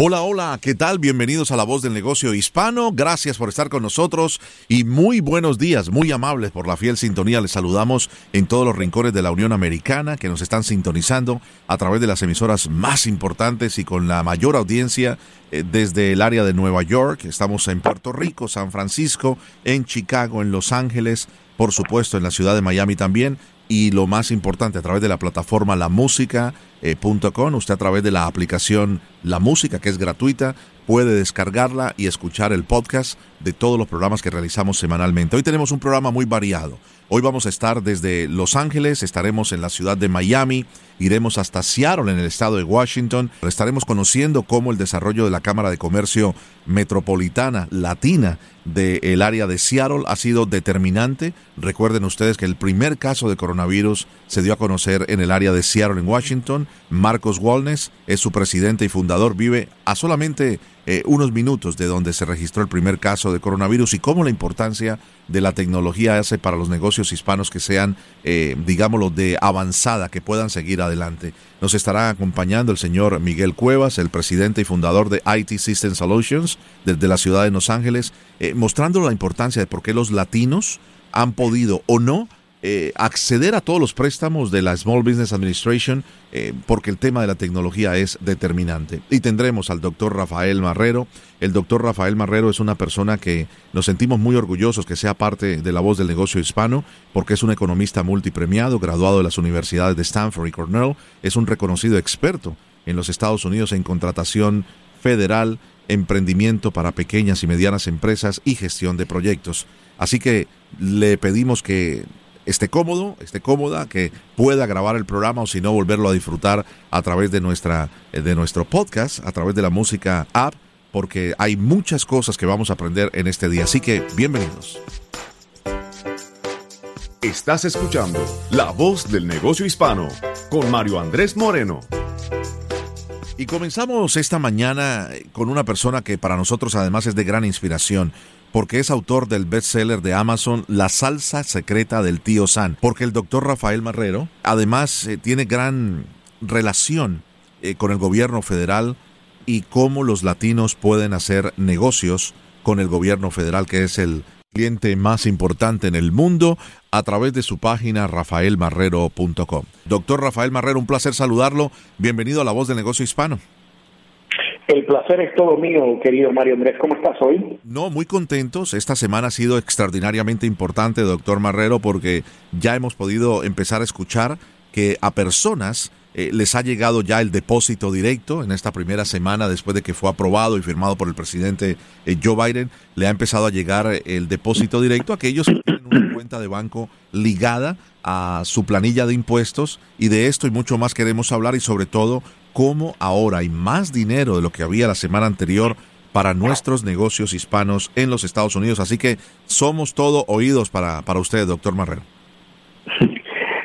Hola, hola, ¿qué tal? Bienvenidos a La Voz del Negocio Hispano. Gracias por estar con nosotros y muy buenos días, muy amables por la fiel sintonía. Les saludamos en todos los rincones de la Unión Americana que nos están sintonizando a través de las emisoras más importantes y con la mayor audiencia eh, desde el área de Nueva York. Estamos en Puerto Rico, San Francisco, en Chicago, en Los Ángeles, por supuesto en la ciudad de Miami también y lo más importante a través de la plataforma lamúsica.com, usted a través de la aplicación La Música que es gratuita puede descargarla y escuchar el podcast de todos los programas que realizamos semanalmente. Hoy tenemos un programa muy variado. Hoy vamos a estar desde Los Ángeles, estaremos en la ciudad de Miami, iremos hasta Seattle en el estado de Washington, estaremos conociendo cómo el desarrollo de la Cámara de Comercio Metropolitana Latina del área de Seattle ha sido determinante. Recuerden ustedes que el primer caso de coronavirus se dio a conocer en el área de Seattle, en Washington. Marcos Walnes es su presidente y fundador, vive a solamente eh, unos minutos de donde se registró el primer caso de coronavirus y cómo la importancia de la tecnología hace para los negocios hispanos que sean, eh, digámoslo, de avanzada, que puedan seguir adelante. Nos estará acompañando el señor Miguel Cuevas, el presidente y fundador de IT System Solutions desde la ciudad de Los Ángeles, eh, mostrando la importancia de por qué los latinos han podido o no eh, acceder a todos los préstamos de la Small Business Administration eh, porque el tema de la tecnología es determinante. Y tendremos al doctor Rafael Marrero. El doctor Rafael Marrero es una persona que nos sentimos muy orgullosos que sea parte de la voz del negocio hispano porque es un economista multipremiado, graduado de las universidades de Stanford y Cornell. Es un reconocido experto en los Estados Unidos en contratación federal, emprendimiento para pequeñas y medianas empresas y gestión de proyectos. Así que le pedimos que esté cómodo, esté cómoda, que pueda grabar el programa o si no volverlo a disfrutar a través de nuestra eh, de nuestro podcast, a través de la música app, porque hay muchas cosas que vamos a aprender en este día. Así que bienvenidos. Estás escuchando La Voz del Negocio Hispano con Mario Andrés Moreno. Y comenzamos esta mañana con una persona que para nosotros además es de gran inspiración porque es autor del bestseller de Amazon La salsa secreta del tío San, porque el doctor Rafael Marrero además eh, tiene gran relación eh, con el gobierno federal y cómo los latinos pueden hacer negocios con el gobierno federal, que es el cliente más importante en el mundo, a través de su página rafaelmarrero.com. Doctor Rafael Marrero, un placer saludarlo. Bienvenido a La Voz del Negocio Hispano. El placer es todo mío, querido Mario Andrés. ¿Cómo estás hoy? No, muy contentos. Esta semana ha sido extraordinariamente importante, doctor Marrero, porque ya hemos podido empezar a escuchar que a personas eh, les ha llegado ya el depósito directo en esta primera semana después de que fue aprobado y firmado por el presidente eh, Joe Biden. Le ha empezado a llegar el depósito directo a aquellos que tienen una cuenta de banco ligada a su planilla de impuestos y de esto y mucho más queremos hablar y sobre todo cómo ahora hay más dinero de lo que había la semana anterior para nuestros negocios hispanos en los Estados Unidos. Así que somos todo oídos para, para usted, doctor Marrero.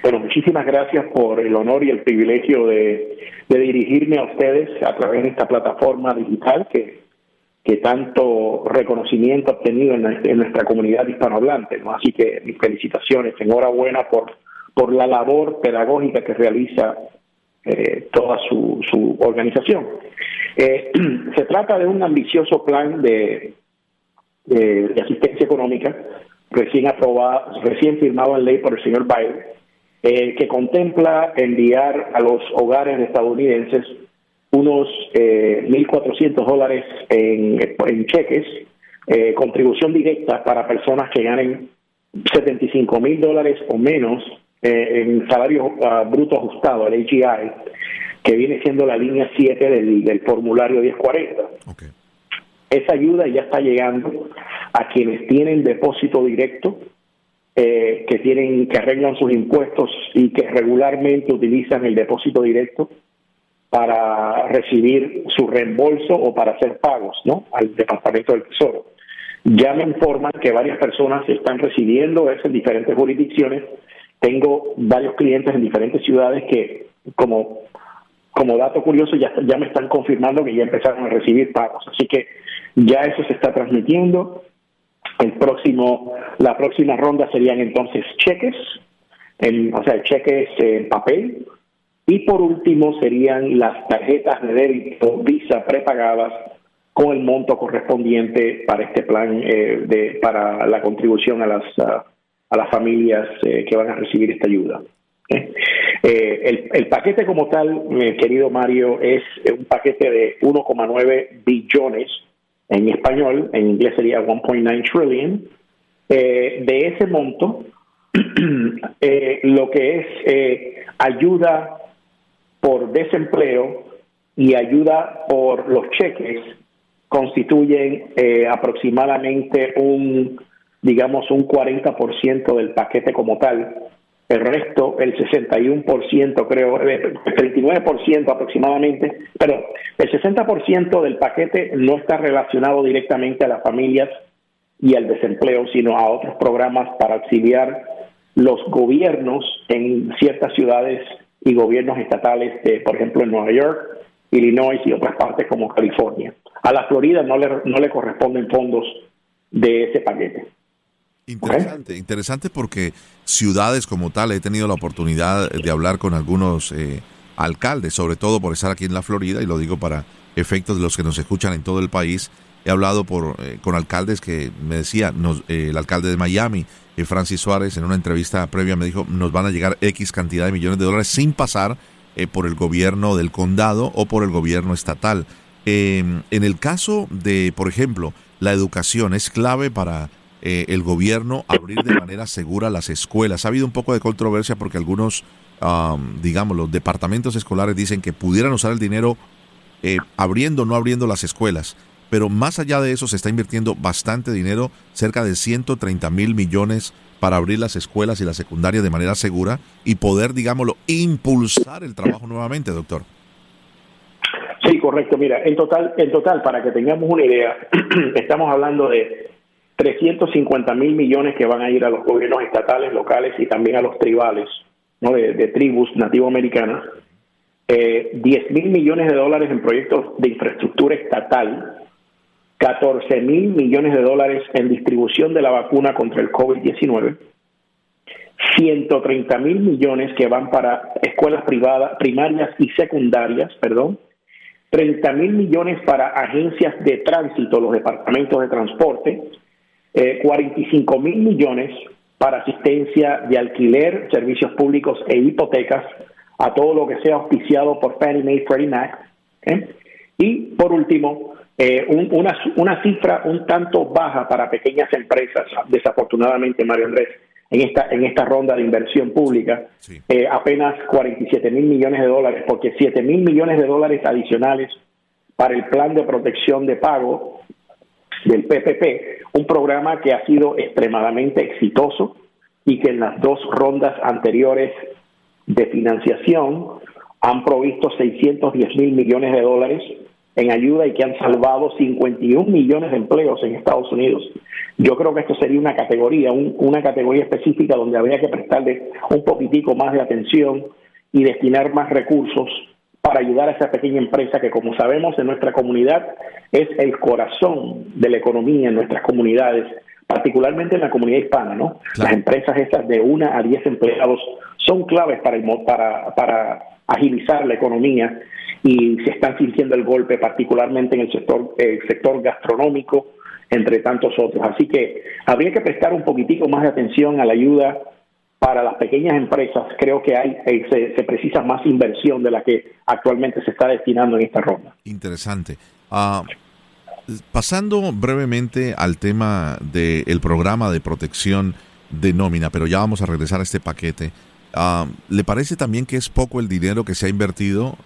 Bueno, muchísimas gracias por el honor y el privilegio de, dirigirme a ustedes a través de esta plataforma digital que, que tanto reconocimiento ha obtenido en, nuestra comunidad hispanohablante. ¿no? Así que mis felicitaciones, enhorabuena por, por la labor pedagógica que realiza eh, toda su, su organización. Eh, se trata de un ambicioso plan de, asistencia económica recién aprobado, recién firmado en ley por el señor Biden, eh, que contempla enviar a los hogares estadounidenses unos 1.400 dólares en, en cheques, contribución directa para personas que ganen 75 mil dólares o menos en salario uh, bruto ajustado, el AGI, que viene siendo la línea 7 del, formulario 1040. Esa ayuda ya está llegando a quienes tienen depósito directo, eh, que tienen que arreglan sus impuestos y que regularmente utilizan el depósito directo para recibir su reembolso o para hacer pagos, ¿no? Al Departamento del Tesoro. Ya me informan que varias personas están recibiendo eso en diferentes jurisdicciones. Tengo varios clientes en diferentes ciudades que, como como dato curioso, ya, ya me están confirmando que ya empezaron a recibir pagos. Así que ya eso se está transmitiendo. El próximo, la próxima ronda serían entonces cheques, o sea, cheques en papel. Y por último serían las tarjetas de débito Visa prepagadas con el monto correspondiente para este plan eh, de para la contribución a las a, las familias eh, que van a recibir esta ayuda. ¿eh? Eh, el, paquete como tal, mi querido Mario, es un paquete de 1,9 billones en español, en inglés sería 1.9 trillion. De ese monto, lo que es ayuda por desempleo y ayuda por los cheques constituyen aproximadamente un, digamos, un 40% del paquete como tal el resto, el 61%, creo, el 39% aproximadamente, pero el 60% del paquete no está relacionado directamente a las familias y al desempleo, sino a otros programas para auxiliar los gobiernos en ciertas ciudades y gobiernos estatales, por ejemplo, en Nueva York, Illinois y otras partes como California. A la Florida no le, no le corresponden fondos de ese paquete. Interesante, interesante porque ciudades como tal, he tenido la oportunidad de hablar con algunos eh, alcaldes, sobre todo por estar aquí en la Florida, y lo digo para efectos de los que nos escuchan en todo el país. He hablado por, eh, con alcaldes que me decía, eh, el alcalde de Miami, Francis Suárez, en una entrevista previa me dijo, nos van a llegar X cantidad de millones de dólares sin pasar por el gobierno del condado o por el gobierno estatal. Em, en el caso de, por ejemplo, la educación es clave para eh, el gobierno abrir de manera segura las escuelas. Ha habido un poco de controversia porque algunos, digamos, los departamentos escolares dicen que pudieran usar el dinero eh, abriendo o no abriendo las escuelas. Pero más allá de eso se está invirtiendo bastante dinero, cerca de 130 mil millones para abrir las escuelas y la secundaria de manera segura y poder, digámoslo, impulsar el trabajo nuevamente, doctor. Sí, correcto. Mira, en total, en total, para que tengamos una idea, estamos hablando de 350 mil millones que van a ir a los gobiernos estatales, locales y también a los tribales ¿no? de, tribus nativoamericanas, eh, 10 mil millones de dólares en proyectos de infraestructura estatal, 14 mil millones de dólares en distribución de la vacuna contra el COVID-19, 130 mil millones que van para escuelas privadas, primarias y secundarias, perdón, 30 mil millones para agencias de tránsito, los departamentos de transporte, eh, 45 mil millones para asistencia de alquiler, servicios públicos e hipotecas a todo lo que sea auspiciado por Fannie Mae, Freddie Mac. ¿eh? Y por último, eh, una, una cifra un tanto baja para pequeñas empresas, desafortunadamente, Mario Andrés, en esta, en esta ronda de inversión pública, eh, apenas 47 mil millones de dólares, porque 7 mil millones de dólares adicionales para el plan de protección de pago del PPP, un programa que ha sido extremadamente exitoso y que en las dos rondas anteriores de financiación han provisto 610 mil millones de dólares en ayuda y que han salvado 51 millones de empleos en Estados Unidos. Yo creo que esto sería una categoría, una categoría específica donde habría que prestarle un poquitico más de atención y destinar más recursos para ayudar a esa pequeña empresa que, como sabemos, en nuestra comunidad es el corazón de la economía en nuestras comunidades, particularmente en la comunidad hispana, ¿no? Las empresas estas de una a diez empleados son claves para, el, para, para agilizar la economía y se están sintiendo el golpe, particularmente en el sector, el sector gastronómico, entre tantos otros. Así que habría que prestar un poquitico más de atención a la ayuda para las pequeñas empresas, creo que hay eh, se, precisa más inversión de la que actualmente se está destinando en esta ronda. Interesante. Ah, pasando brevemente al tema del programa de protección de nómina, pero ya vamos a regresar a este paquete. Ah, ¿Le parece también que es poco el dinero que se ha invertido,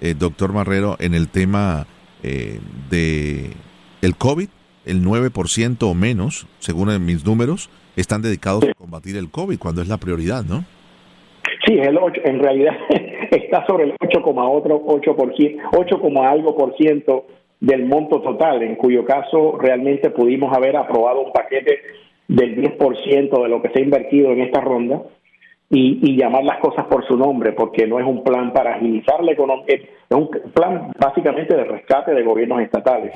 eh, doctor Marrero, en el tema eh, de el COVID? El 9% o menos, según mis números, están dedicados a combatir el COVID, cuando es la prioridad, ¿no? Sí, el 8, en realidad está sobre el 8,8%, 8, algo por ciento del monto total, en cuyo caso realmente pudimos haber aprobado un paquete del 10% de lo que se ha invertido en esta ronda y, llamar las cosas por su nombre, porque no es un plan para agilizar la economía, es un plan básicamente de rescate de gobiernos estatales.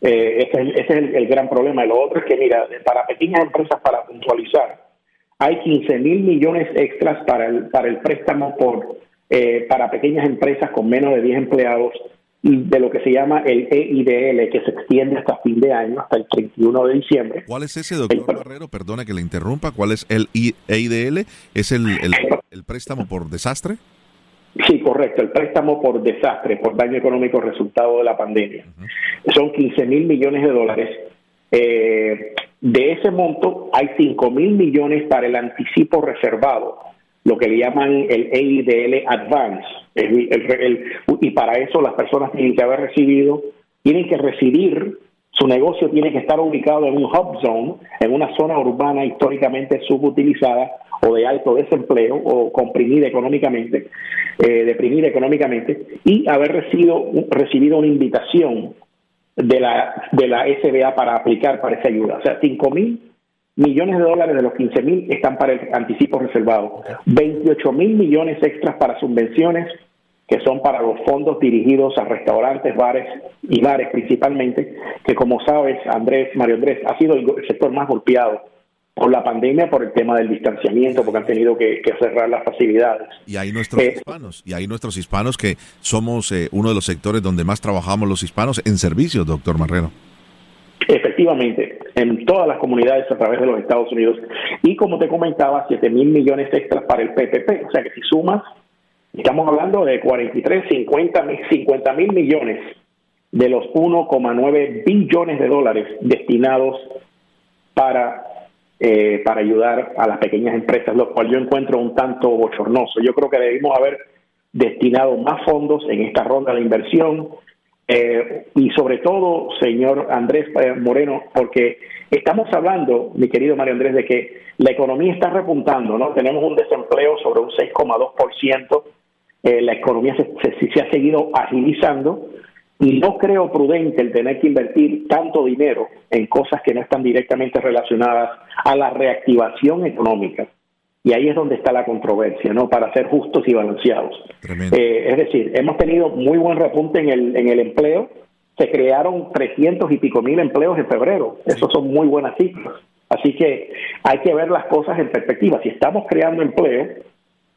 Eh, ese es, el, gran problema. Y lo otro es que, mira, para pequeñas empresas, para puntualizar, hay 15 mil millones extras para el, para el préstamo por eh, para pequeñas empresas con menos de 10 empleados de lo que se llama el EIDL, que se extiende hasta fin de año, hasta el 31 de diciembre. ¿Cuál es ese, doctor Barrero? Perdona que le interrumpa. ¿Cuál es el EIDL? ¿Es el, el, préstamo por desastre? Sí, correcto, el préstamo por desastre, por daño económico resultado de la pandemia. Son 15 mil millones de dólares. Eh, de ese monto hay 5 mil millones para el anticipo reservado lo que le llaman el EIDL Advance. y para eso las personas tienen que haber recibido, tienen que residir, su negocio tiene que estar ubicado en un hub zone, en una zona urbana históricamente subutilizada o de alto desempleo o comprimida económicamente, eh, deprimida económicamente, y haber recibido, recibido una invitación de la, de la SBA para aplicar para esa ayuda. O sea, 5 mil millones de dólares de los 15 mil están para el anticipo reservado, 28 mil millones extras para subvenciones que son para los fondos dirigidos a restaurantes, bares y bares principalmente, que como sabes, Andrés, Mario Andrés, ha sido el sector más golpeado por la pandemia, por el tema del distanciamiento, porque han tenido que, cerrar las facilidades. Y hay nuestros eh, hispanos, y hay nuestros hispanos que somos eh, uno de los sectores donde más trabajamos los hispanos en servicios, doctor Marrero. Efectivamente, en todas las comunidades a través de los Estados Unidos. Y como te comentaba, 7 mil millones extras para el PPP. O sea que si sumas, estamos hablando de 43, 50 mil millones de los 1,9 billones de dólares destinados para, eh, para ayudar a las pequeñas empresas, lo cual yo encuentro un tanto bochornoso. Yo creo que debimos haber destinado más fondos en esta ronda de inversión eh, y sobre todo, señor Andrés eh, Moreno, porque estamos hablando, mi querido Mario Andrés, de que la economía está repuntando, ¿no? Tenemos un desempleo sobre un 6,2%, eh, la economía se, se, ha seguido agilizando y no creo prudente el tener que invertir tanto dinero en cosas que no están directamente relacionadas a la reactivación económica. Y ahí es donde está la controversia, ¿no? Para ser justos y balanceados. Eh, es decir, hemos tenido muy buen repunte en el, en el empleo. Se crearon 300 y pico mil empleos en febrero. Esos son muy buenas cifras. Así que hay que ver las cosas en perspectiva. Si estamos creando empleo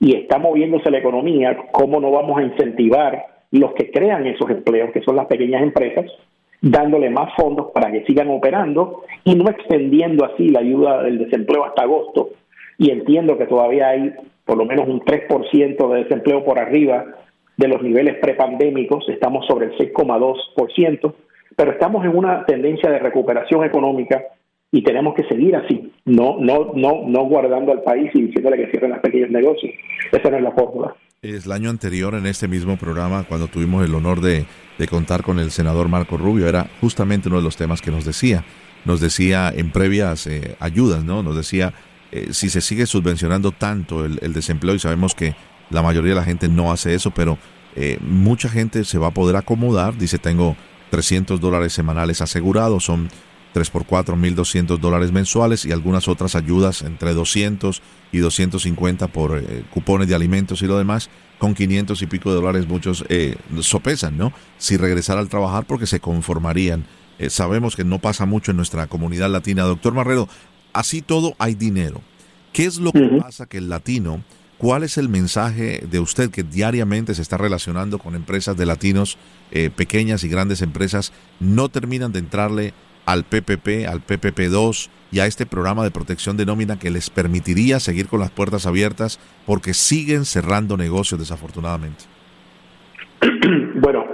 y está moviéndose la economía, ¿cómo no vamos a incentivar los que crean esos empleos, que son las pequeñas empresas, dándole más fondos para que sigan operando y no extendiendo así la ayuda del desempleo hasta agosto, y entiendo que todavía hay por lo menos un 3% de desempleo por arriba de los niveles prepandémicos, estamos sobre el 6,2%, pero estamos en una tendencia de recuperación económica y tenemos que seguir así, no no no no guardando al país y diciéndole que cierren los pequeños negocios. Esa no es la fórmula. Es el año anterior en este mismo programa, cuando tuvimos el honor de, contar con el senador Marco Rubio, era justamente uno de los temas que nos decía. Nos decía en previas eh, ayudas, ¿no? Nos decía eh, si se sigue subvencionando tanto el, desempleo y sabemos que la mayoría de la gente no hace eso, pero eh, mucha gente se va a poder acomodar, dice tengo 300 dólares semanales asegurados, son 3 por 4, 1.200 dólares mensuales y algunas otras ayudas entre 200 y 250 por eh, cupones de alimentos y lo demás, con 500 y pico de dólares muchos sopesan, ¿no? Si regresar al trabajar porque se conformarían. sabemos que no pasa mucho en nuestra comunidad latina. Doctor Marrero, así todo hay dinero. ¿Qué es lo que pasa que el latino, cuál es el mensaje de usted que diariamente se está relacionando con empresas de latinos, eh, pequeñas y grandes empresas, no terminan de entrarle al PPP, al PPP2 y a este programa de protección de nómina que les permitiría seguir con las puertas abiertas porque siguen cerrando negocios desafortunadamente? Bueno,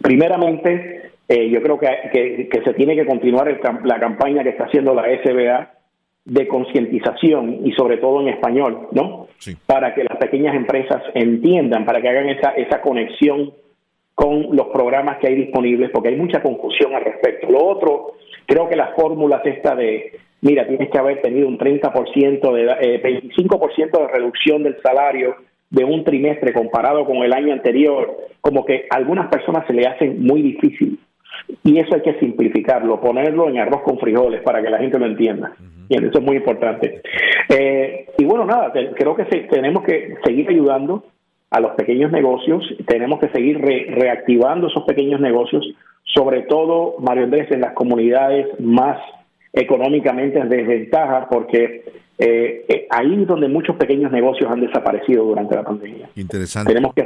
primeramente, eh, yo creo que, que, se tiene que continuar la campaña que está haciendo la SBA de concientización y sobre todo en español, ¿no? Para que las pequeñas empresas entiendan, para que hagan esa, esa conexión con los programas que hay disponibles, porque hay mucha confusión al respecto. Lo otro, creo que las fórmulas esta de, mira, tienes que haber tenido un 30% de, eh, 25% de reducción del salario de un trimestre comparado con el año anterior, como que a algunas personas se le hacen muy difícil. Y eso hay que simplificarlo, ponerlo en arroz con frijoles para que la gente lo entienda. Y eso es muy importante. Eh, y bueno, nada, creo que tenemos que seguir ayudando a los pequeños negocios, tenemos que seguir reactivando esos pequeños negocios, sobre todo, Mario Andrés, en las comunidades más económicamente en desventaja, porque eh, eh, ahí es donde muchos pequeños negocios han desaparecido durante la pandemia. Interesante. Tenemos que...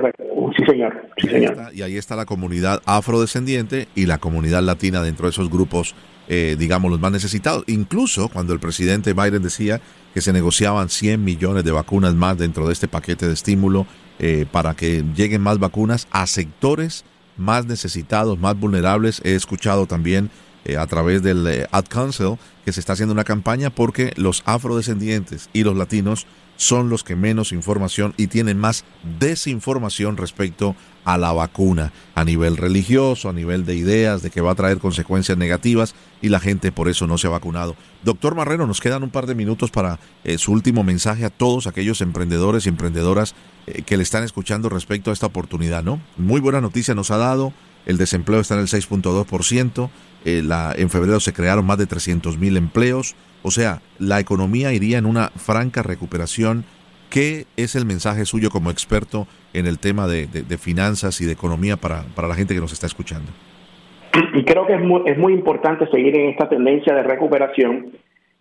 Sí, señor. Sí, y, ahí Está, y ahí está la comunidad afrodescendiente y la comunidad latina dentro de esos grupos, eh, digamos, los más necesitados. Incluso cuando el presidente Biden decía que se negociaban 100 millones de vacunas más dentro de este paquete de estímulo eh, para que lleguen más vacunas a sectores más necesitados, más vulnerables. He escuchado también eh, a través del eh, Ad Council se está haciendo una campaña porque los afrodescendientes y los latinos son los que menos información y tienen más desinformación respecto a la vacuna a nivel religioso, a nivel de ideas de que va a traer consecuencias negativas y la gente por eso no se ha vacunado. Doctor Marrero, nos quedan un par de minutos para eh, su último mensaje a todos aquellos emprendedores y emprendedoras que le están escuchando respecto a esta oportunidad, ¿no? Muy buena noticia nos ha dado, el desempleo está en el 6.2%, eh, en febrero se crearon más de 300 mil empleos, o sea, la economía iría en una franca recuperación. ¿Qué es el mensaje suyo como experto en el tema de, finanzas y de economía para, para, la gente que nos está escuchando? Y creo que es muy, importante seguir en esta tendencia de recuperación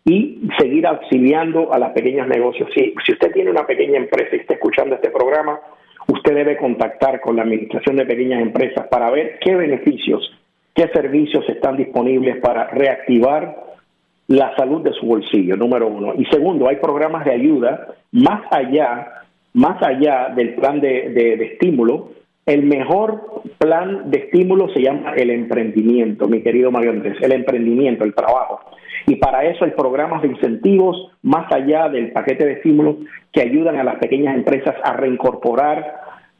y seguir auxiliando a los pequeños negocios. Si, si usted tiene una pequeña empresa y está escuchando este programa, usted debe contactar con la Administración de Pequeñas Empresas para ver qué beneficios, qué servicios están disponibles para reactivar la salud de su bolsillo, número uno. Y segundo, hay programas de ayuda más allá, más allá del plan de, de, estímulo. El mejor plan de estímulo se llama el emprendimiento, mi querido Mario Andrés, el emprendimiento, el trabajo. Y para eso hay programas de incentivos más allá del paquete de estímulos que ayudan a las pequeñas empresas a reincorporar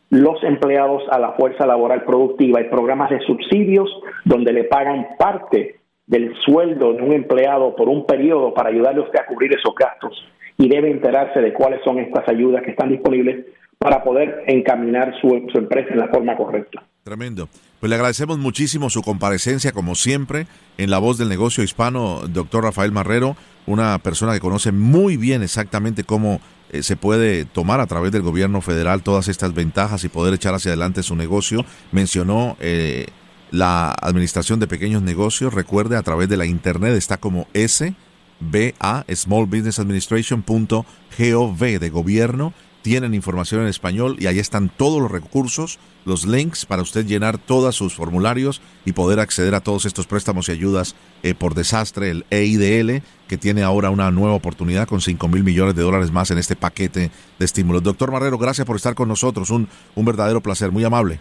los empleados a la fuerza laboral productiva. Hay programas de subsidios donde le pagan parte del sueldo de un empleado por un periodo para ayudarle a usted a cubrir esos gastos y debe enterarse de cuáles son estas ayudas que están disponibles para poder encaminar su, su empresa en la forma correcta. Tremendo. Pues le agradecemos muchísimo su comparecencia, como siempre, en la voz del negocio hispano, doctor Rafael Marrero, una persona que conoce muy bien exactamente cómo eh, se puede tomar a través del gobierno federal todas estas ventajas y poder echar hacia adelante su negocio. Mencionó eh, la Administración de Pequeños Negocios, recuerde, a través de la Internet está como SBA, Small Business Administration.gov de gobierno tienen información en español y ahí están todos los recursos, los links para usted llenar todos sus formularios y poder acceder a todos estos préstamos y ayudas eh, por desastre, el EIDL, que tiene ahora una nueva oportunidad con 5 mil millones de dólares más en este paquete de estímulos. Doctor Marrero, gracias por estar con nosotros, un, un verdadero placer, muy amable.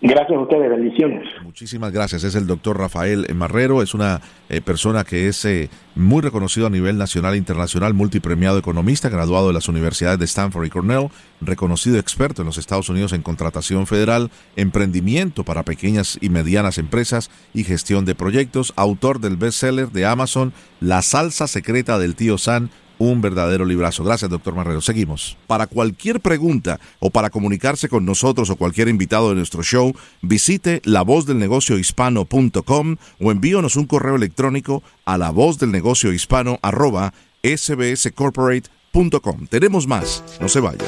Gracias a ustedes, bendiciones. Muchísimas gracias. Es el doctor Rafael Marrero, es una eh, persona que es eh, muy reconocido a nivel nacional e internacional, multipremiado economista, graduado de las universidades de Stanford y Cornell, reconocido experto en los Estados Unidos en contratación federal, emprendimiento para pequeñas y medianas empresas y gestión de proyectos, autor del bestseller de Amazon, La salsa secreta del tío San, un verdadero librazo. Gracias, doctor Marrero. Seguimos. Para cualquier pregunta o para comunicarse con nosotros o cualquier invitado de nuestro show, visite lavozdelnegociohispano.com o envíonos un correo electrónico a lavozdelnegociohispano arroba sbscorporate.com. Tenemos más. No se vaya.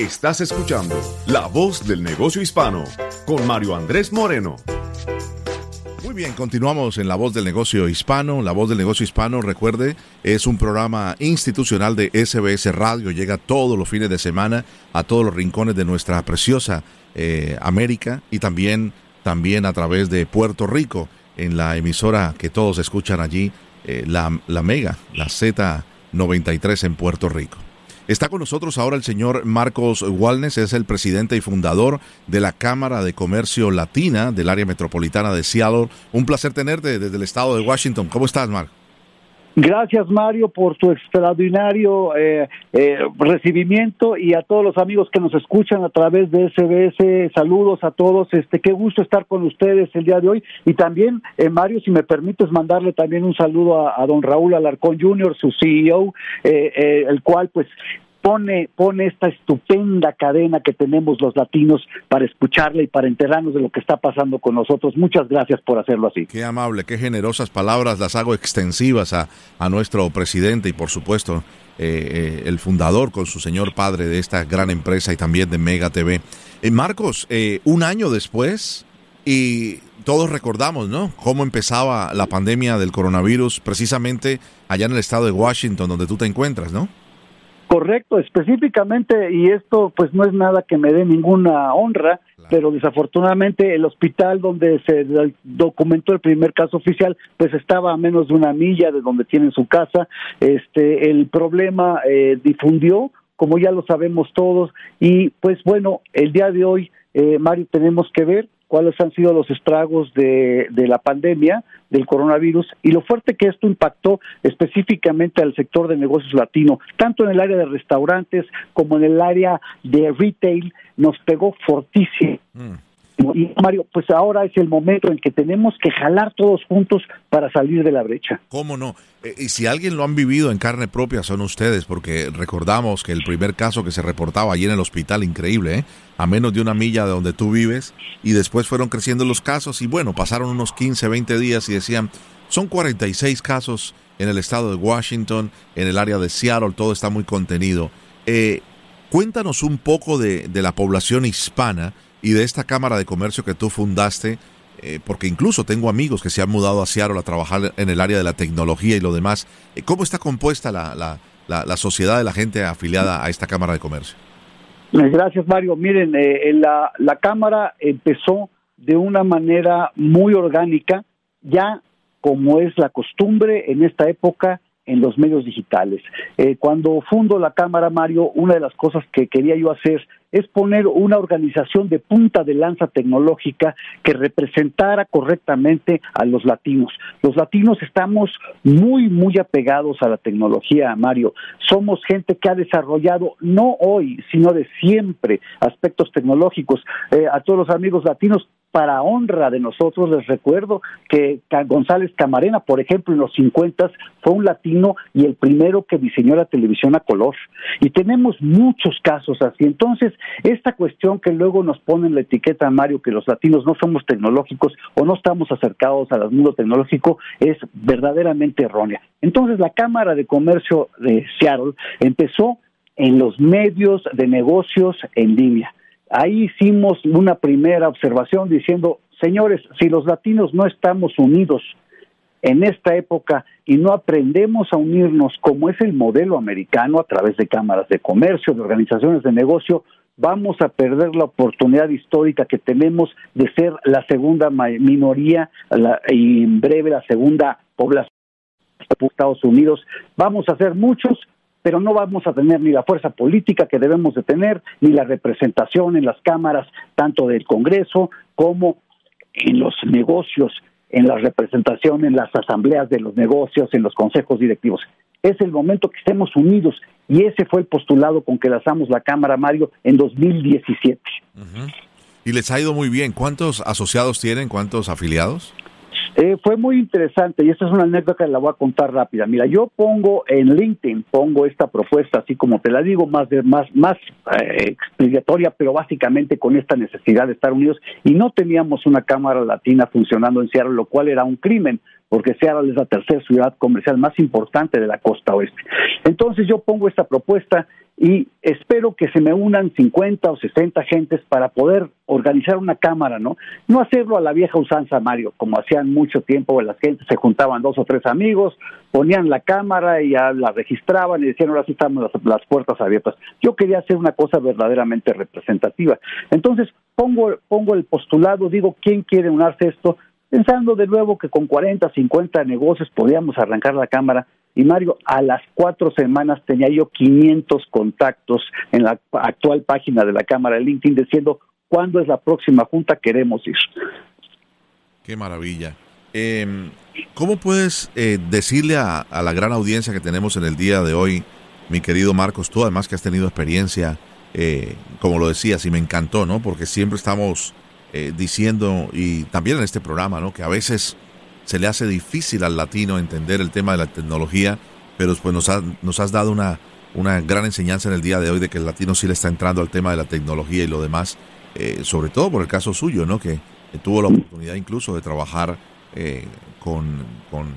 Estás escuchando La Voz del Negocio Hispano con Mario Andrés Moreno. Bien, continuamos en La Voz del Negocio Hispano. La Voz del Negocio Hispano, recuerde, es un programa institucional de SBS Radio. Llega todos los fines de semana a todos los rincones de nuestra preciosa eh, América y también también a través de Puerto Rico, en la emisora que todos escuchan allí, eh, la, la Mega, la Z93 en Puerto Rico. Está con nosotros ahora el señor Marcos Walnes, es el presidente y fundador de la Cámara de Comercio Latina del área metropolitana de Seattle. Un placer tenerte desde el estado de Washington. ¿Cómo estás, Marcos? Gracias Mario por tu extraordinario eh, eh, recibimiento y a todos los amigos que nos escuchan a través de SBS. Saludos a todos. Este, qué gusto estar con ustedes el día de hoy y también eh, Mario, si me permites mandarle también un saludo a, a don Raúl Alarcón Jr., su CEO, el cual pues pone, pone esta estupenda cadena que tenemos los latinos para escucharle y para enterarnos de lo que está pasando con nosotros. Muchas gracias por hacerlo así. Qué amable, qué generosas palabras, las hago extensivas a, a nuestro presidente y por supuesto eh, eh, el fundador con su señor padre de esta gran empresa y también de Mega TV. Eh, Marcos, un año después y todos recordamos, ¿no? Cómo empezaba la pandemia del coronavirus precisamente allá en el estado de Washington, donde tú te encuentras, ¿no? Correcto, específicamente, y esto pues no es nada que me dé ninguna honra, pero desafortunadamente el hospital donde se documentó el primer caso oficial pues estaba a menos de una milla de donde tienen su casa. Este, el problema eh, difundió, como ya lo sabemos todos, y pues bueno, el día de hoy, eh, Mario, tenemos que ver cuáles han sido los estragos de, de, la pandemia, del coronavirus, y lo fuerte que esto impactó específicamente al sector de negocios latino, tanto en el área de restaurantes como en el área de retail, nos pegó fortísimo. Mm. Y Mario, pues ahora es el momento en que tenemos que jalar todos juntos para salir de la brecha. ¿Cómo no? Eh, y si alguien lo han vivido en carne propia son ustedes, porque recordamos que el primer caso que se reportaba allí en el hospital, increíble, ¿eh? a menos de una milla de donde tú vives, y después fueron creciendo los casos y bueno, pasaron unos 15, 20 días y decían, son 46 casos en el estado de Washington, en el área de Seattle, todo está muy contenido. Eh, cuéntanos un poco de, de la población hispana y de esta Cámara de Comercio que tú fundaste, eh, porque incluso tengo amigos que se han mudado a Seattle a trabajar en el área de la tecnología y lo demás. Eh, ¿Cómo está compuesta la, la, la, sociedad de la gente afiliada a esta Cámara de Comercio? Gracias, Mario. Miren, eh, la, la Cámara empezó de una manera muy orgánica, ya como es la costumbre en esta época, en los medios digitales. Eh, cuando fundo la Cámara, Mario, una de las cosas que quería yo hacer es poner una organización de punta de lanza tecnológica que representara correctamente a los latinos. Los latinos estamos muy, muy apegados a la tecnología, Mario. Somos gente que ha desarrollado, no hoy, sino de siempre, aspectos tecnológicos. Eh, a todos los amigos latinos, para honra de nosotros, les recuerdo que González Camarena, por ejemplo, en los 50 fue un latino y el primero que diseñó la televisión a color. Y tenemos muchos casos así. Entonces, esta cuestión que luego nos ponen la etiqueta, Mario, que los latinos no somos tecnológicos o no estamos acercados al mundo tecnológico, es verdaderamente errónea. Entonces, la Cámara de Comercio de Seattle empezó en los medios de negocios en línea Ahí hicimos una primera observación diciendo, señores, si los latinos no estamos unidos en esta época y no aprendemos a unirnos como es el modelo americano a través de cámaras de comercio, de organizaciones de negocio, vamos a perder la oportunidad histórica que tenemos de ser la segunda minoría y en breve la segunda población de Estados Unidos. Vamos a ser muchos, pero no vamos a tener ni la fuerza política que debemos de tener, ni la representación en las cámaras, tanto del Congreso como en los negocios, en la representación, en las asambleas de los negocios, en los consejos directivos. Es el momento que estemos unidos y ese fue el postulado con que lanzamos la Cámara, Mario, en 2017. Y les ha ido muy bien. ¿Cuántos asociados tienen? ¿Cuántos afiliados? Eh, fue muy interesante y esta es una anécdota que la voy a contar rápida. Mira, yo pongo en LinkedIn, pongo esta propuesta, así como te la digo, más de, más, más eh, explicatoria, pero básicamente con esta necesidad de estar unidos y no teníamos una cámara latina funcionando en Seattle, lo cual era un crimen porque Seattle es la tercera ciudad comercial más importante de la costa oeste. Entonces yo pongo esta propuesta y espero que se me unan 50 o 60 gentes para poder organizar una cámara, ¿no? No hacerlo a la vieja usanza, Mario, como hacían mucho tiempo, las gentes se juntaban dos o tres amigos, ponían la cámara y ya la registraban y decían, ahora sí estamos las, puertas abiertas. Yo quería hacer una cosa verdaderamente representativa. Entonces, pongo, pongo el postulado, digo, ¿quién quiere unirse a esto? Pensando de nuevo que con 40, 50 negocios podíamos arrancar la cámara y Mario, a las cuatro semanas tenía yo 500 contactos en la actual página de la Cámara de LinkedIn diciendo cuándo es la próxima junta, queremos ir. Qué maravilla. Em, ¿Cómo puedes eh, decirle a, la gran audiencia que tenemos en el día de hoy, mi querido Marcos, tú además que has tenido experiencia, eh, como lo decías, y me encantó, ¿no? Porque siempre estamos eh, diciendo, y también en este programa, ¿no? Que a veces se le hace difícil al latino entender el tema de la tecnología, pero pues nos, nos has dado una, una gran enseñanza en el día de hoy de que el latino sí le está entrando al tema de la tecnología y lo demás, eh, sobre todo por el caso suyo, ¿no? Que, tuvo la oportunidad incluso de trabajar eh, con, con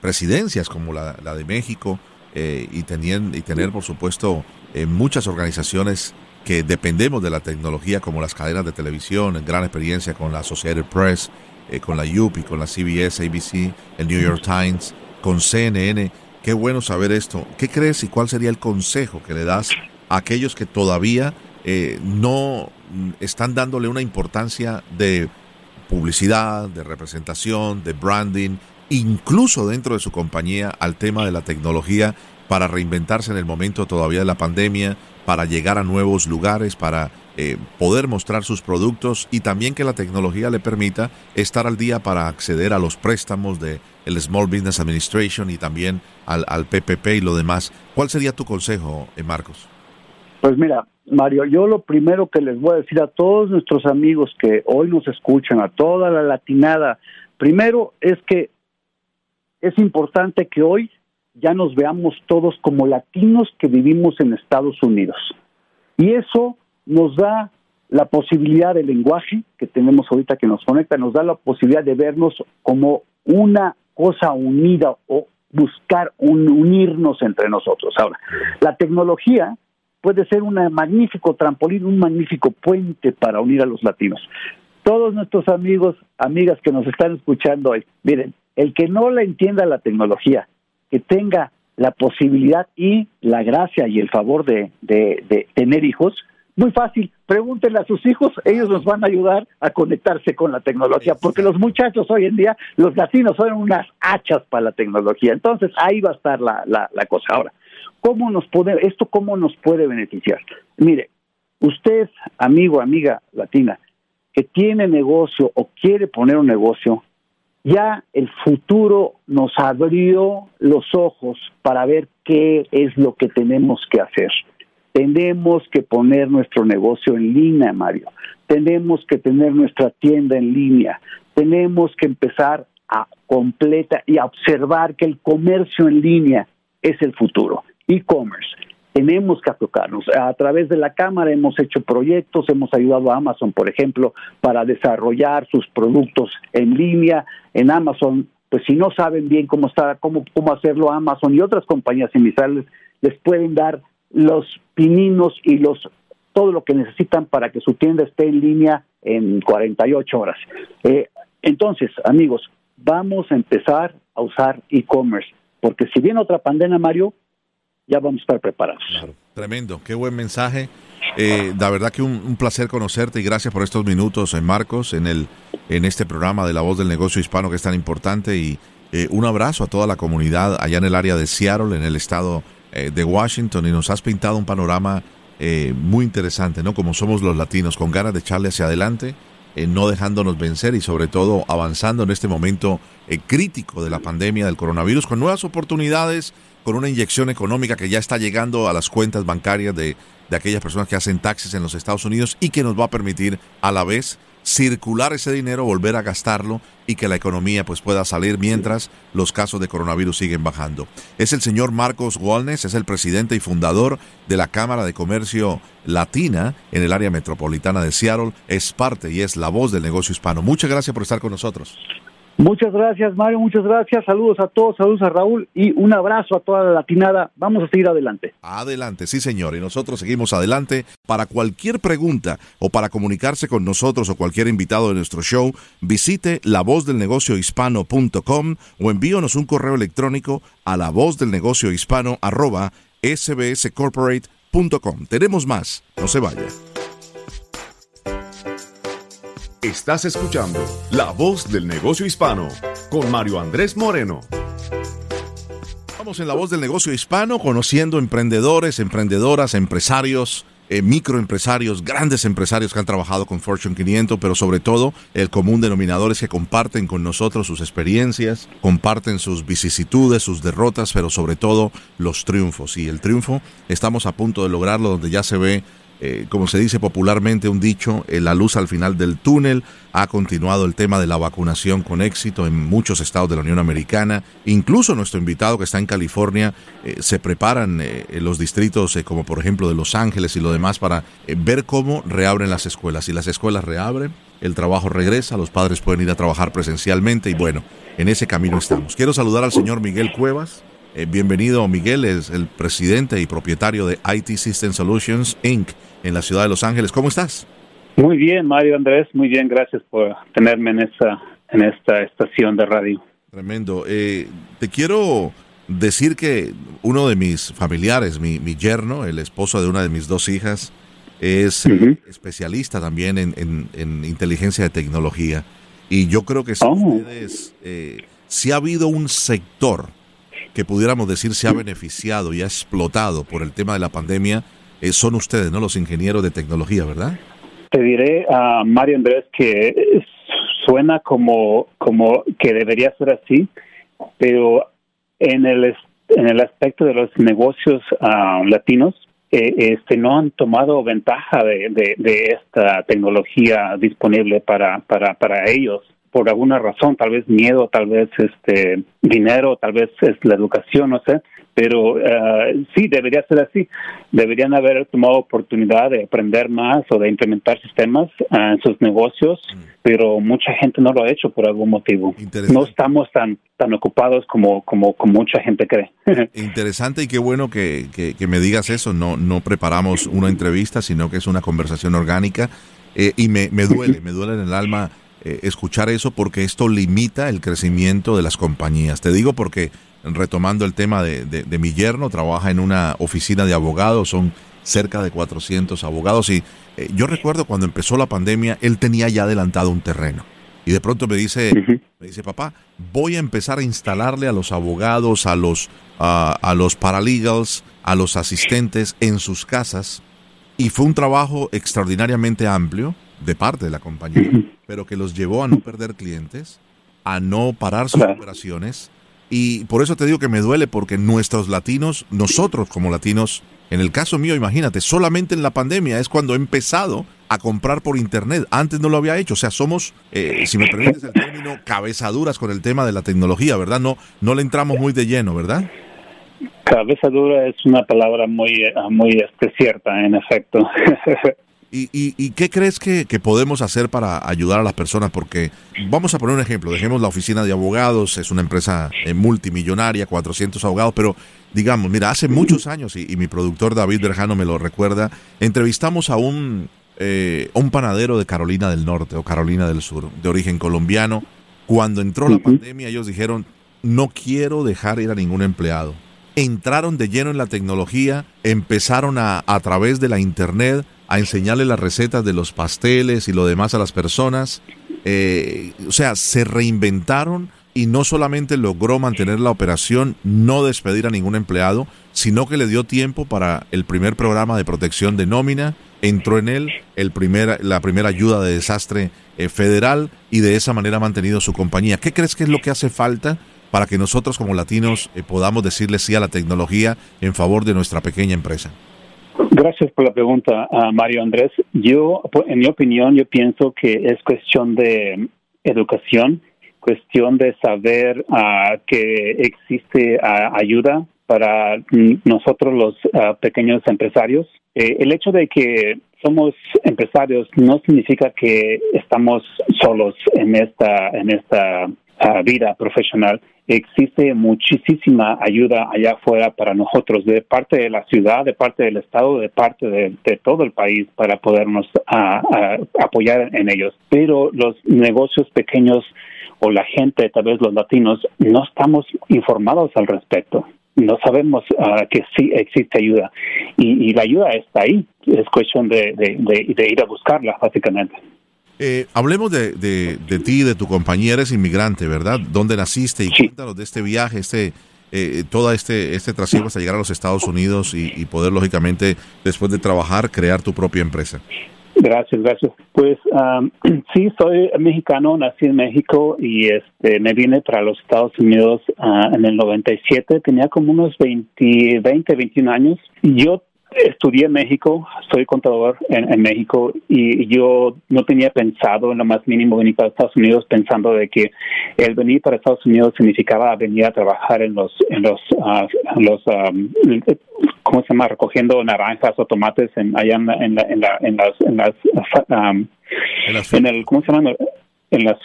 presidencias como la, de México y, tener, y tener, por supuesto, muchas organizaciones que dependemos de la tecnología, como las cadenas de televisión, gran experiencia con la Associated Press, eh, con la UPI, con la CBS, ABC, el New York Times, con CNN. Qué bueno saber esto. ¿Qué crees y cuál sería el consejo que le das a aquellos que todavía eh, no están dándole una importancia de publicidad, de representación, de branding, incluso dentro de su compañía al tema de la tecnología para reinventarse en el momento todavía de la pandemia, para llegar a nuevos lugares, para eh, poder mostrar sus productos y también que la tecnología le permita estar al día para acceder a los préstamos de el Small Business Administration y también al, al PPP y lo demás. ¿Cuál sería tu consejo, eh, Marcos? Pues mira, Mario, yo lo primero que les voy a decir a todos nuestros amigos que hoy nos escuchan, a toda la latinada, primero es que es importante que hoy ya nos veamos todos como latinos que vivimos en Estados Unidos. Y eso nos da la posibilidad del lenguaje que tenemos ahorita que nos conecta, nos da la posibilidad de vernos como una cosa unida o buscar unirnos entre nosotros. Ahora, la tecnología puede ser un magnífico trampolín, un magnífico puente para unir a los latinos. Todos nuestros amigos, amigas que nos están escuchando hoy, miren, el que no la entienda la tecnología, que tenga la posibilidad y la gracia y el favor de, de, tener hijos, muy fácil, pregúntenle a sus hijos, ellos nos van a ayudar a conectarse con la tecnología, porque los muchachos hoy en día, los latinos son unas hachas para la tecnología, entonces ahí va a estar la, la, la cosa. Ahora, ¿cómo nos puede, esto cómo nos puede beneficiar? Mire, usted, amigo, amiga latina, que tiene negocio o quiere poner un negocio, ya el futuro nos abrió los ojos para ver qué es lo que tenemos que hacer. Tenemos que poner nuestro negocio en línea, Mario. Tenemos que tener nuestra tienda en línea. Tenemos que empezar a completa y a observar que el comercio en línea es el futuro. E-commerce tenemos que tocarnos. A través de la Cámara hemos hecho proyectos, hemos ayudado a Amazon, por ejemplo, para desarrollar sus productos en línea. En Amazon, pues si no saben bien cómo está, cómo, cómo hacerlo Amazon y otras compañías similares, les pueden dar los pininos y los todo lo que necesitan para que su tienda esté en línea en 48 horas. Eh, entonces, amigos, vamos a empezar a usar e-commerce, porque si viene otra pandemia, Mario, ya vamos a estar preparados. Tremendo, qué buen mensaje. Eh, la verdad que un, placer conocerte y gracias por estos minutos, en eh, Marcos, en, el, en este programa de La Voz del Negocio Hispano que es tan importante y eh, un abrazo a toda la comunidad allá en el área de Seattle, en el estado eh, de Washington y nos has pintado un panorama muy interesante, ¿no? Como somos los latinos, con ganas de echarle hacia adelante, no dejándonos vencer y sobre todo avanzando en este momento crítico de la pandemia del coronavirus con nuevas oportunidades con una inyección económica que ya está llegando a las cuentas bancarias de, de aquellas personas que hacen taxis en los Estados Unidos y que nos va a permitir a la vez circular ese dinero, volver a gastarlo y que la economía pues pueda salir mientras los casos de coronavirus siguen bajando. Es el señor Marcos Walnes, es el presidente y fundador de la Cámara de Comercio Latina en el área metropolitana de Seattle, es parte y es la voz del negocio hispano. Muchas gracias por estar con nosotros. Muchas gracias, Mario, muchas gracias. Saludos a todos, saludos a Raúl y un abrazo a toda la latinada. Vamos a seguir adelante. Adelante, sí, señor. Y nosotros seguimos adelante. Para cualquier pregunta o para comunicarse con nosotros o cualquier invitado de nuestro show, visite lavozdelnegociohispano.com o envíonos un correo electrónico a lavozdelnegociohispano arroba sbscorporate.com. Tenemos más. No se vaya. Estás escuchando La Voz del Negocio Hispano con Mario Andrés Moreno. Estamos en La Voz del Negocio Hispano conociendo emprendedores, emprendedoras, empresarios, eh, microempresarios, grandes empresarios que han trabajado con Fortune 500, pero sobre todo el común denominador es que comparten con nosotros sus experiencias, comparten sus vicisitudes, sus derrotas, pero sobre todo los triunfos. Y el triunfo estamos a punto de lograrlo donde ya se ve eh, como se dice popularmente, un dicho, eh, la luz al final del túnel. Ha continuado el tema de la vacunación con éxito en muchos estados de la Unión Americana. Incluso nuestro invitado que está en California, eh, se preparan los distritos como por ejemplo de Los Ángeles y lo demás para ver cómo reabren las escuelas. Si las escuelas reabren, el trabajo regresa, los padres pueden ir a trabajar presencialmente y bueno, en ese camino estamos. Quiero saludar al señor Miguel Cuevas. Bienvenido, Miguel, es el presidente y propietario de IT System Solutions, Inc en la ciudad de Los Ángeles. ¿Cómo estás? Muy bien, Mario Andrés, muy bien, gracias por tenerme en esta, en esta estación de radio. Tremendo. Eh, te quiero decir que uno de mis familiares, mi, yerno, el esposo de una de mis dos hijas, es especialista también en, inteligencia de tecnología. Y yo creo que si oh. ustedes, eh, si ha habido un sector que pudiéramos decir se ha beneficiado y ha explotado por el tema de la pandemia, eh, son ustedes, ¿no? Los ingenieros de tecnología, ¿verdad? Te diré, a Mario Andrés, que suena como, como que debería ser así, pero en el, en el aspecto de los negocios ah, latinos, eh, este, no han tomado ventaja de, de, esta tecnología disponible para, para, para ellos por alguna razón, tal vez miedo, tal vez este dinero, tal vez es la educación, no sé, pero uh, sí debería ser así. Deberían haber tomado oportunidad de aprender más o de implementar sistemas ah, en sus negocios, mm. pero mucha gente no lo ha hecho por algún motivo. No estamos tan tan ocupados como como, como mucha gente cree. Interesante y qué bueno que, que, me digas eso. No no preparamos una entrevista, sino que es una conversación orgánica eh, y me, me duele, me duele en el alma eh, escuchar eso porque esto limita el crecimiento de las compañías. Te digo porque, retomando el tema de, de, mi yerno, trabaja en una oficina de abogados, son cerca de 400 abogados y eh, yo recuerdo cuando empezó la pandemia, él tenía ya adelantado un terreno. Y de pronto me dice, me dice, papá, voy a empezar a instalarle a los abogados, a los, a los paralegals, a los asistentes en sus casas. Y fue un trabajo extraordinariamente amplio de parte de la compañía, pero que los llevó a no perder clientes, a no parar sus operaciones. Y por eso te digo que me duele porque nuestros latinos, nosotros como latinos, en el caso mío, imagínate, solamente en la pandemia es cuando he empezado a comprar por internet. Antes no lo había hecho. O sea, somos, eh, si me permites el término, cabezaduras con el tema de la tecnología, ¿verdad? No, no le entramos muy de lleno, ¿verdad? Cabezadura es una palabra muy, eh, muy este, cierta, en efecto. ¿Y, y, qué crees que, podemos hacer para ayudar a las personas? Porque vamos a poner un ejemplo, dejemos la oficina de abogados, es una empresa eh, multimillonaria, 400 abogados, pero digamos, mira, hace muchos años, y, mi productor David Berjano me lo recuerda, entrevistamos a un, eh, un panadero de Carolina del Norte o Carolina del Sur, de origen colombiano. Cuando entró la pandemia, ellos dijeron, no quiero dejar ir a ningún empleado. Entraron de lleno en la tecnología, empezaron a, a través de la internet, a enseñarle las recetas de los pasteles y lo demás a las personas. Eh, o sea, se reinventaron y no solamente logró mantener la operación, no despedir a ningún empleado, sino que le dio tiempo para el primer programa de protección de nómina, entró en él el la primera ayuda de desastre eh, federal y de esa manera ha mantenido su compañía. ¿Qué crees que es lo que hace falta para que nosotros como latinos eh, podamos decirle sí a la tecnología en favor de nuestra pequeña empresa? Gracias por la pregunta, Mario Andrés. Yo, en mi opinión, yo pienso que es cuestión de educación, cuestión de saber ah, que existe ah, ayuda para nosotros los ah, pequeños empresarios. Eh, el hecho de que somos empresarios no significa que estamos solos en esta en esta vida profesional, existe muchísima ayuda allá afuera para nosotros, de parte de la ciudad, de parte del Estado, de parte de, todo el país, para podernos apoyar en ellos. Pero los negocios pequeños o la gente, tal vez los latinos, no estamos informados al respecto. No sabemos ah, que sí existe ayuda. Y, la ayuda está ahí. Es cuestión de, ir a buscarla, básicamente. Eh, hablemos de, de, ti, de tu compañía. Eres inmigrante, ¿verdad? ¿Dónde naciste? Y cuéntanos de este viaje, este, eh, todo este, este trasiego hasta llegar a los Estados Unidos y, y poder, lógicamente, después de trabajar, crear tu propia empresa. Gracias, gracias. Pues sí, soy mexicano, nací en México y este me vine para los Estados Unidos uh, en el 97, tenía como unos 20, 20, 21 años. Yo estudié en México, soy contador en, México y yo no tenía pensado en lo más mínimo venir para Estados Unidos pensando de que el venir para Estados Unidos significaba venir a trabajar en los en los uh, los um, ¿cómo se llama? recogiendo naranjas o tomates en, allá en, en, la, en, la, en las en las, um, en el ¿cómo se llama? en las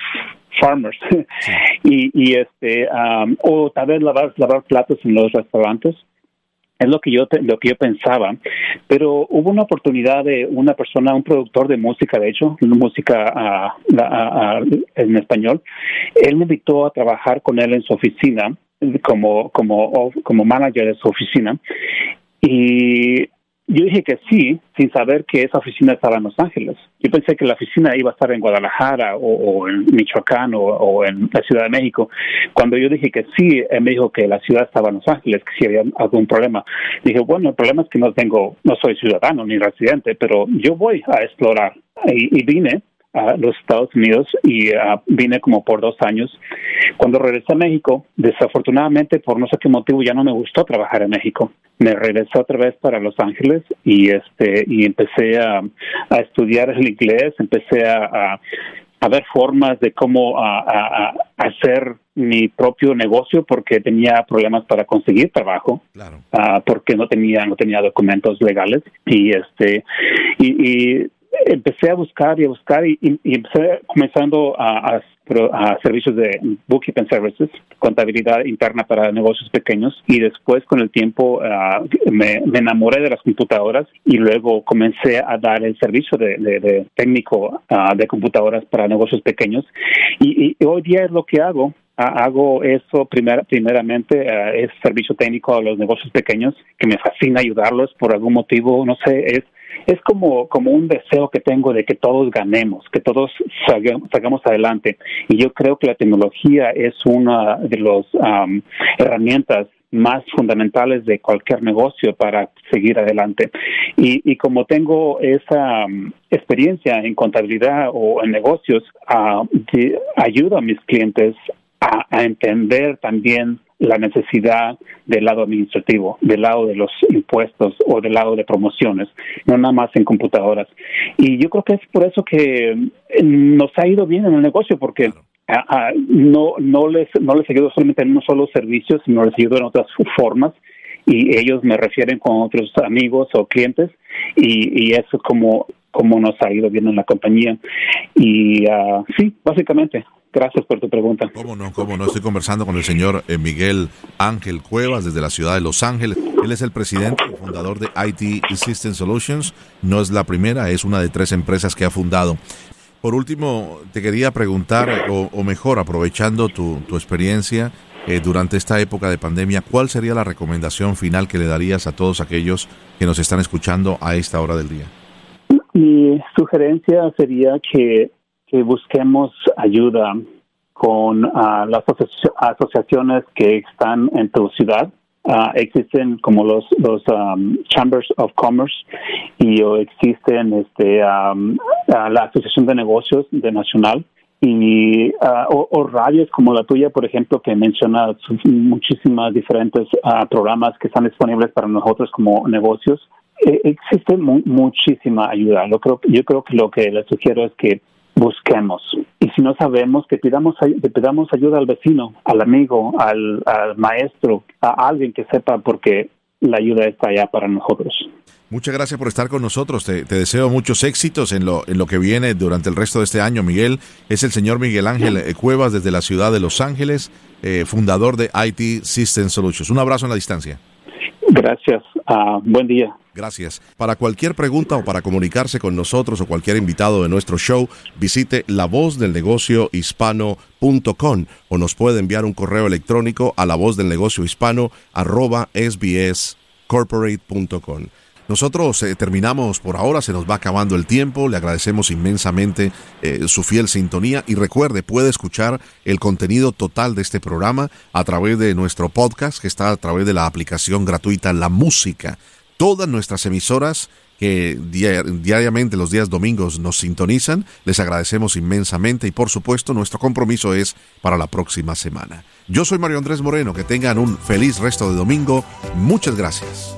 farmers y, y este um, o tal vez lavar lavar platos en los restaurantes es lo que yo lo que yo pensaba pero hubo una oportunidad de una persona un productor de música de hecho música en español. Él me invitó a trabajar con él en su oficina como como como manager de su oficina y yo dije que sí, sin saber que esa oficina estaba en Los Ángeles. Yo pensé que la oficina iba a estar en Guadalajara o, en Michoacán o, en la Ciudad de México. Cuando yo dije que sí, él me dijo que la ciudad estaba en Los Ángeles, que si había algún problema. Dije, bueno, el problema es que no tengo, no soy ciudadano ni residente, pero yo voy a explorar. Y, vine a los Estados Unidos y ah, vine como por dos años. Cuando regresé a México, desafortunadamente por no sé qué motivo ya no me gustó trabajar en México. Me regresé otra vez para Los Ángeles y este y empecé a, estudiar el inglés, empecé a, a, ver formas de cómo a, hacer mi propio negocio porque tenía problemas para conseguir trabajo ah, porque no tenía no tenía documentos legales y este y, y empecé a buscar y a buscar y, empecé comenzando a, servicios de bookkeeping services, contabilidad interna para negocios pequeños. Y después con el tiempo ah, me, enamoré de las computadoras y luego comencé a dar el servicio de, técnico ah, de computadoras para negocios pequeños. Y, hoy día es lo que hago. Hago eso primer, primeramente, es servicio técnico a los negocios pequeños, que me fascina ayudarlos por algún motivo, no sé, es es como, como un deseo que tengo de que todos ganemos, que todos salgamos, adelante. Y yo creo que la tecnología es una de las herramientas más fundamentales de cualquier negocio para seguir adelante. Y, como tengo esa experiencia en contabilidad o en negocios, uh, ayudo a mis clientes a, entender también la necesidad del lado administrativo, del lado de los impuestos o del lado de promociones, no nada más en computadoras. Y yo creo que es por eso que eh, nos ha ido bien en el negocio, porque no, no, les, no les ayudo solamente en un solo servicio, sino les ayudo en otras formas y ellos me refieren con otros amigos o clientes y, y eso es como, como nos ha ido bien en la compañía. Y uh, sí, básicamente, Gracias por tu pregunta. ¿Cómo no? ¿Cómo no? Estoy conversando con el señor eh, Miguel Ángel Cuevas desde la ciudad de Los Ángeles. Él es el presidente y fundador de IT System Solutions. No es la primera, es una de tres empresas que ha fundado. Por último, te quería preguntar, o, mejor, aprovechando tu, experiencia eh, durante esta época de pandemia, ¿cuál sería la recomendación final que le darías a todos aquellos que nos están escuchando a esta hora del día? Mi sugerencia sería que que busquemos ayuda con ah, las asociaciones que están en tu ciudad. Ah, existen como los los um, chambers of commerce y o existen este um, la asociación de negocios de nacional y uh, o, radios como la tuya por ejemplo que menciona muchísimas diferentes programas que están disponibles para nosotros como negocios e, existe muchísima ayuda yo creo yo creo que lo que les sugiero es que busquemos. Y si no sabemos, que pidamos, que pidamos ayuda al vecino, al amigo, al, al maestro, a alguien que sepa porque la ayuda está allá para nosotros. Muchas gracias por estar con nosotros. Te, deseo muchos éxitos en lo, en lo que viene durante el resto de este año. Miguel es el señor Miguel Ángel eh, Cuevas desde la ciudad de Los Ángeles, eh, fundador de IT System Solutions. Un abrazo en la distancia. Gracias. Uh, buen día. Gracias. Para cualquier pregunta o para comunicarse con nosotros o cualquier invitado de nuestro show, visite lavozdelnegociohispano.com o nos puede enviar un correo electrónico a lavozdelnegociohispano arroba sbscorporate.com. Nosotros eh, terminamos por ahora, se nos va acabando el tiempo, le agradecemos inmensamente eh, su fiel sintonía y recuerde, puede escuchar el contenido total de este programa a través de nuestro podcast que está a través de la aplicación gratuita La Música. Todas nuestras emisoras que diariamente los días domingos nos sintonizan, les agradecemos inmensamente y por supuesto nuestro compromiso es para la próxima semana. Yo soy Mario Andrés Moreno, que tengan un feliz resto de domingo, muchas gracias.